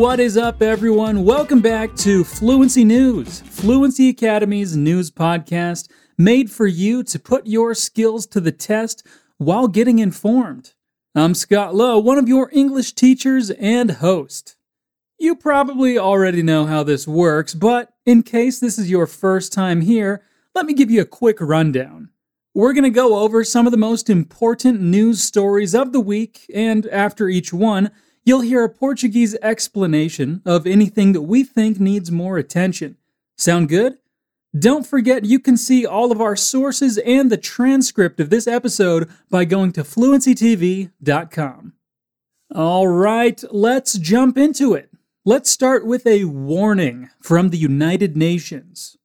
What is up, everyone? Welcome back to Fluency News, Fluency Academy's news podcast made for you to put your skills to the test while getting informed. I'm Scott Lowe, one of your English teachers and host. You probably already know how this works, but in case this is your first time here, let me give you a quick rundown. We're going to go over some of the most important news stories of the week, and after each one, you'll hear a Portuguese explanation of anything that we think needs more attention. Sound good? Don't forget you can see all of our sources and the transcript of this episode by going to fluencytv.com. All right, let's jump into it. Let's start with a warning from the United Nations.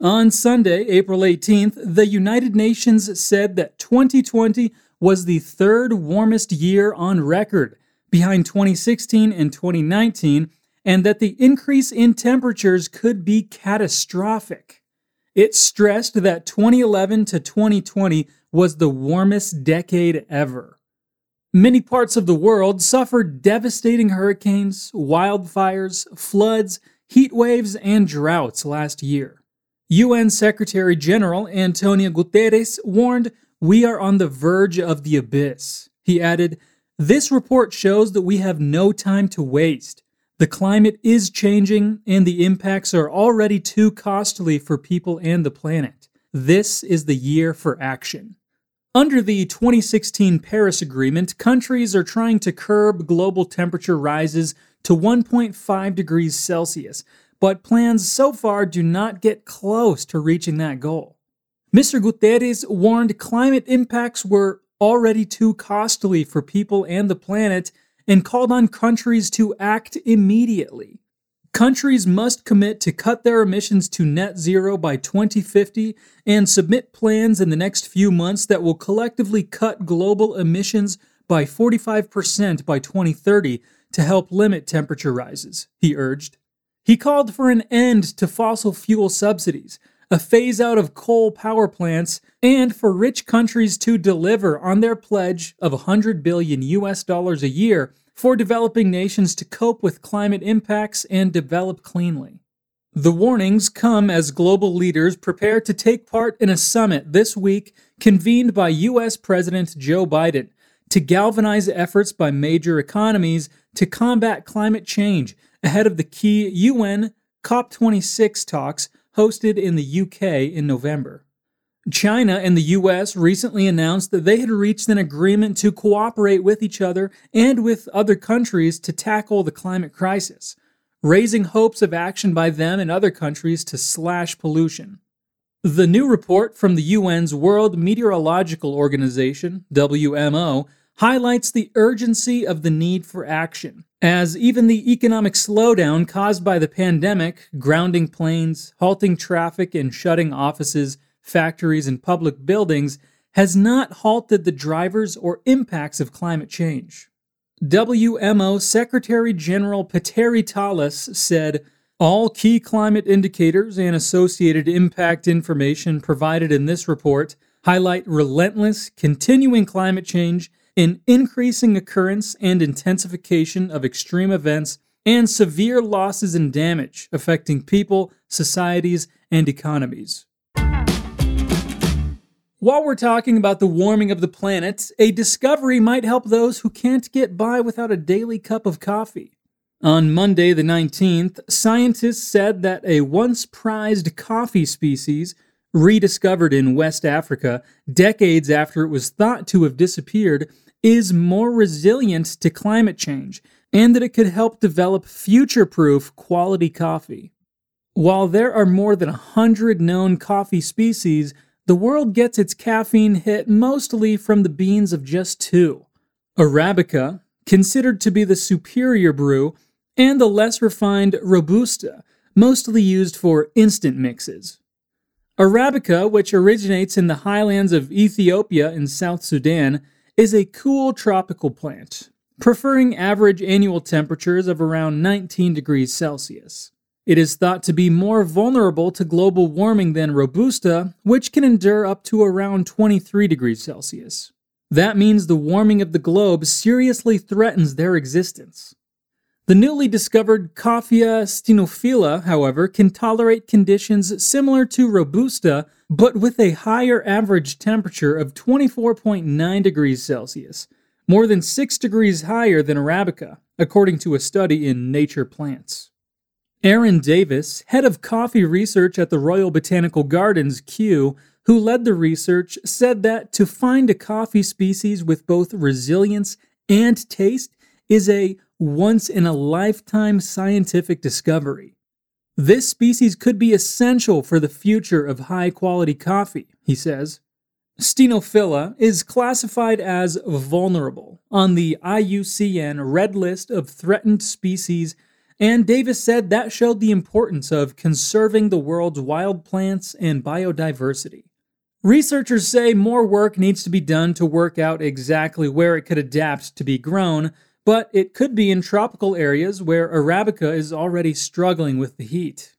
On Sunday, April 18th, the United Nations said that 2020 was the third warmest year on record, behind 2016 and 2019, and that the increase in temperatures could be catastrophic. It stressed that 2011 to 2020 was the warmest decade ever. Many parts of the world suffered devastating hurricanes, wildfires, floods, heat waves, and droughts last year. UN Secretary General Antonio Guterres warned, We are on the verge of the abyss. He added, This report shows that we have no time to waste. The climate is changing, and the impacts are already too costly for people and the planet. This is the year for action. Under the 2016 Paris Agreement, countries are trying to curb global temperature rises to 1.5 degrees Celsius, but plans so far do not get close to reaching that goal. Mr. Guterres warned climate impacts were already too costly for people and the planet and called on countries to act immediately. Countries must commit to cut their emissions to net zero by 2050 and submit plans in the next few months that will collectively cut global emissions by 45% by 2030 to help limit temperature rises, he urged. He called for an end to fossil fuel subsidies, a phase out of coal power plants, and for rich countries to deliver on their pledge of 100 billion US dollars a year for developing nations to cope with climate impacts and develop cleanly. The warnings come as global leaders prepare to take part in a summit this week convened by U.S. President Joe Biden to galvanize efforts by major economies to combat climate change ahead of the key UN COP26 talks hosted in the UK in November. China and the US recently announced that they had reached an agreement to cooperate with each other and with other countries to tackle the climate crisis, raising hopes of action by them and other countries to slash pollution. The new report from the UN's World Meteorological Organization, WMO, highlights the urgency of the need for action, as even the economic slowdown caused by the pandemic, grounding planes, halting traffic, and shutting offices factories, and public buildings has not halted the drivers or impacts of climate change. WMO Secretary General Petteri Taalas said, all key climate indicators and associated impact information provided in this report highlight relentless, continuing climate change, an increasing occurrence and intensification of extreme events, and severe losses and damage affecting people, societies, and economies. While we're talking about the warming of the planet, a discovery might help those who can't get by without a daily cup of coffee. On Monday, the 19th, scientists said that a once prized coffee species, rediscovered in West Africa decades after it was thought to have disappeared, is more resilient to climate change and that it could help develop future proof quality coffee. While there are more than a hundred known coffee species, the world gets its caffeine hit mostly from the beans of just two Arabica, considered to be the superior brew, and the less refined Robusta, mostly used for instant mixes. Arabica, which originates in the highlands of Ethiopia and South Sudan, is a cool tropical plant, preferring average annual temperatures of around 19 degrees Celsius. It is thought to be more vulnerable to global warming than Robusta, which can endure up to around 23 degrees Celsius. That means the warming of the globe seriously threatens their existence. The newly discovered Coffea stenophila, however, can tolerate conditions similar to Robusta, but with a higher average temperature of 24.9 degrees Celsius, more than 6 degrees higher than Arabica, according to a study in Nature Plants. Aaron Davis, head of coffee research at the Royal Botanical Gardens, Kew, who led the research, said that to find a coffee species with both resilience and taste is a once in a lifetime scientific discovery. This species could be essential for the future of high quality coffee, he says. Stenophila is classified as vulnerable on the IUCN Red List of Threatened Species, and Davis said that showed the importance of conserving the world's wild plants and biodiversity. Researchers say more work needs to be done to work out exactly where it could adapt to be grown, but it could be in tropical areas where Arabica is already struggling with the heat.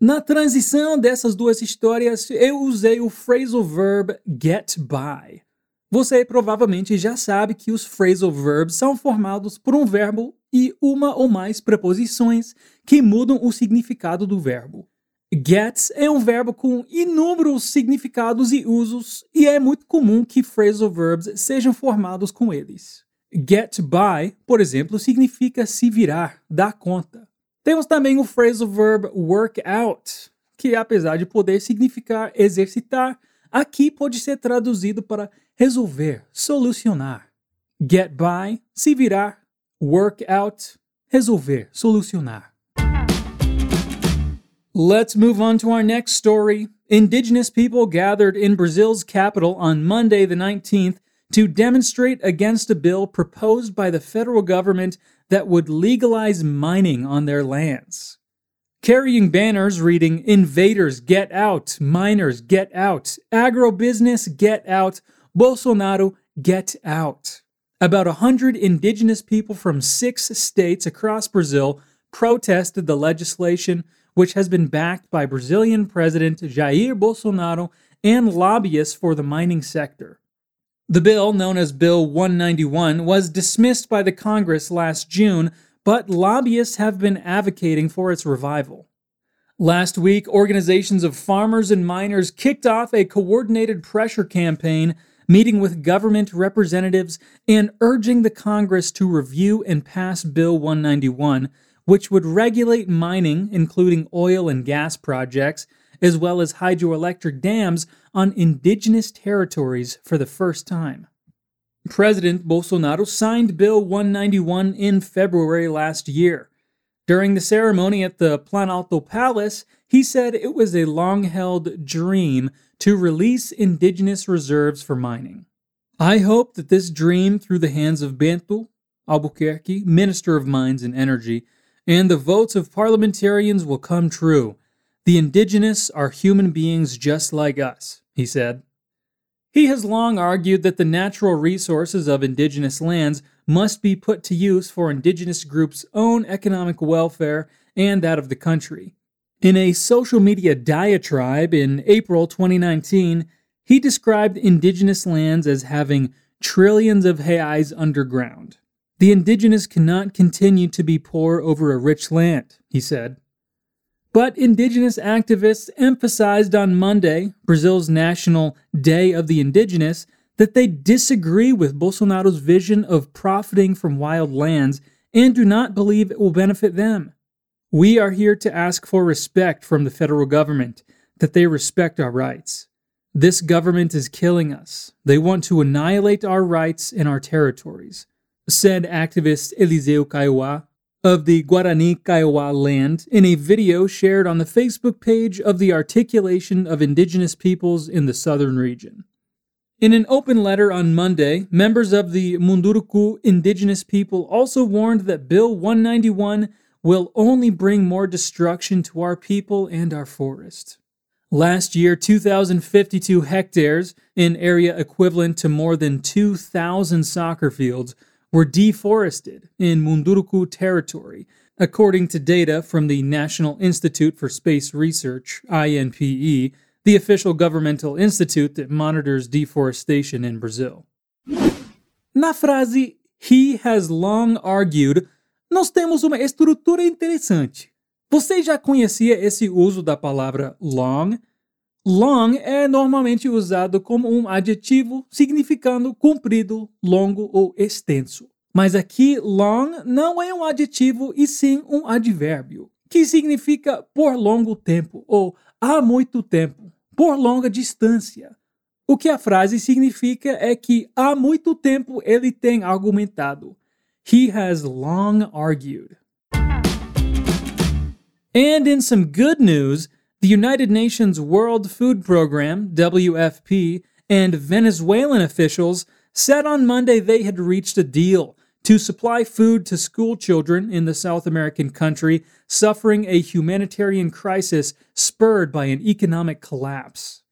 Na transição dessas duas histórias, eu usei o phrasal verb get by. Você provavelmente já sabe que os phrasal verbs são formados por um verbo e uma ou mais preposições que mudam o significado do verbo. Get é um verbo com inúmeros significados e usos, e é muito comum que phrasal verbs sejam formados com eles. Get by, por exemplo, significa se virar, dar conta. Temos também o phrasal verb work out, que apesar de poder significar exercitar, aqui pode ser traduzido para resolver, solucionar. Get by, se virar, work out, resolver, solucionar. Let's move on to our next story. Indigenous people gathered in Brazil's capital on Monday, the 19th, to demonstrate against a bill proposed by the federal government that would legalize mining on their lands. Carrying banners reading, Invaders get out, Miners get out, Agribusiness get out, Bolsonaro get out. About a hundred indigenous people from six states across Brazil protested the legislation, which has been backed by Brazilian President Jair Bolsonaro and lobbyists for the mining sector. The bill, known as Bill 191, was dismissed by the Congress last June, but lobbyists have been advocating for its revival. Last week, organizations of farmers and miners kicked off a coordinated pressure campaign, meeting with government representatives and urging the Congress to review and pass Bill 191, which would regulate mining, including oil and gas projects, as well as hydroelectric dams on indigenous territories for the first time. President Bolsonaro signed Bill 191 in February last year. During the ceremony at the Planalto Palace, he said it was a long held dream to release indigenous reserves for mining. I hope that this dream, through the hands of Bento Albuquerque, Minister of Mines and Energy, and the votes of parliamentarians will come true the indigenous are human beings just like us, he said. He has long argued that the natural resources of indigenous lands must be put to use for indigenous groups' own economic welfare and that of the country. In a social media diatribe in April 2019, he described indigenous lands as having trillions of reais underground. The indigenous cannot continue to be poor over a rich land, he said. But indigenous activists emphasized on Monday, Brazil's National Day of the Indigenous, that they disagree with Bolsonaro's vision of profiting from wild lands and do not believe it will benefit them. We are here to ask for respect from the federal government, that they respect our rights. This government is killing us. They want to annihilate our rights and our territories, said activist Eliseu Kaiowá, of the Guarani Kaiowá land in a video shared on the Facebook page of the Articulation of Indigenous Peoples in the Southern Region. In an open letter on Monday, members of the Munduruku indigenous people also warned that Bill 191 will only bring more destruction to our people and our forest. Last year, 2,052 hectares, an area equivalent to more than 2,000 soccer fields, were deforested in Munduruku territory, according to data from the National Institute for Space Research, INPE, the official governmental institute that monitors deforestation in Brazil. Na frase He has long argued, nós temos uma estrutura interessante. Você já conhecia esse uso da palavra long? Long é normalmente usado como um adjetivo significando comprido, longo ou extenso. Mas aqui, long não é um adjetivo e sim um advérbio, que significa por longo tempo ou há muito tempo, por longa distância. O que a frase significa é que há muito tempo ele tem argumentado. He has long argued. And in some good news, the United Nations World Food Program, WFP, and Venezuelan officials said on Monday they had reached a deal to supply food to school children in the South American country suffering a humanitarian crisis spurred by an economic collapse.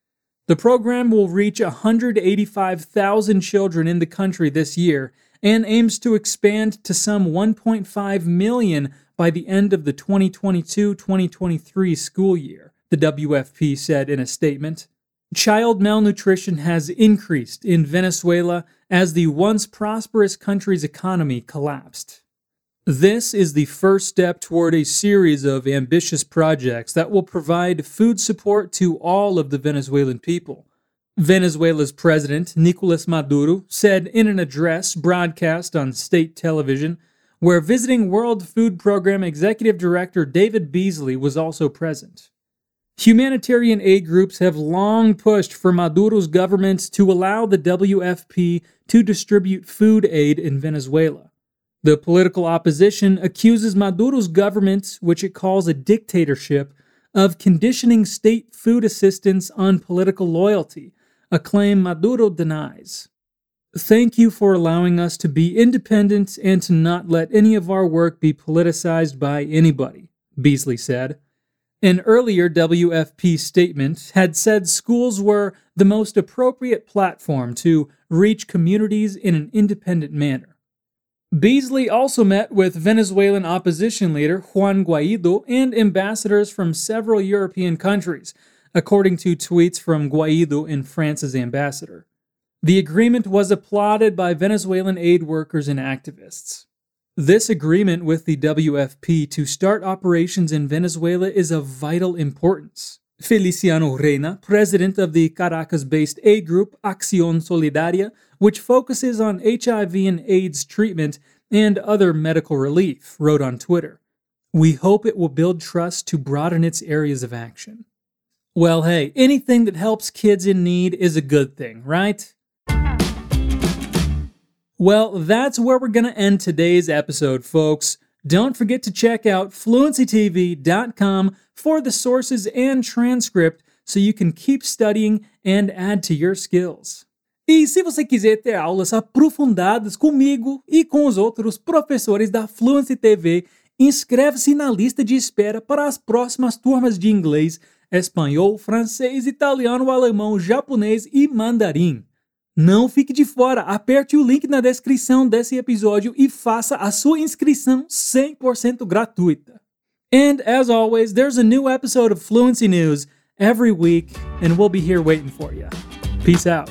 The program will reach 185,000 children in the country this year and aims to expand to some 1.5 million by the end of the 2022 2023 school year, the WFP said in a statement. Child malnutrition has increased in Venezuela as the once prosperous country's economy collapsed. This is the first step toward a series of ambitious projects that will provide food support to all of the Venezuelan people. Venezuela's president, Nicolas Maduro, said in an address broadcast on state television, where visiting World Food Program Executive Director David Beasley was also present. Humanitarian aid groups have long pushed for Maduro's government to allow the WFP to distribute food aid in Venezuela. The political opposition accuses Maduro's government, which it calls a dictatorship, of conditioning state food assistance on political loyalty, a claim Maduro denies. Thank you for allowing us to be independent and to not let any of our work be politicized by anybody, Beasley said. An earlier WFP statement had said schools were the most appropriate platform to reach communities in an independent manner. Beasley also met with Venezuelan opposition leader Juan Guaido and ambassadors from several European countries, according to tweets from Guaido and France's ambassador. The agreement was applauded by Venezuelan aid workers and activists. This agreement with the WFP to start operations in Venezuela is of vital importance. Feliciano Reyna, president of the Caracas based aid group Acción Solidaria, which focuses on HIV and AIDS treatment and other medical relief, wrote on Twitter. We hope it will build trust to broaden its areas of action. Well, hey, anything that helps kids in need is a good thing, right? Well, that's where we're going to end today's episode, folks. Don't forget to check out fluencytv.com for the sources and transcript so you can keep studying and add to your skills. E se você quiser ter aulas aprofundadas comigo e com os outros professores da Fluency TV, inscreve-se na lista de espera para as próximas turmas de inglês, espanhol, francês, italiano, alemão, japonês e mandarim. Não fique de fora, aperte o link na descrição desse episódio e faça a sua inscrição 100% gratuita. And as always, there's a new episode of Fluency News every week, and we'll be here waiting for you. Peace out.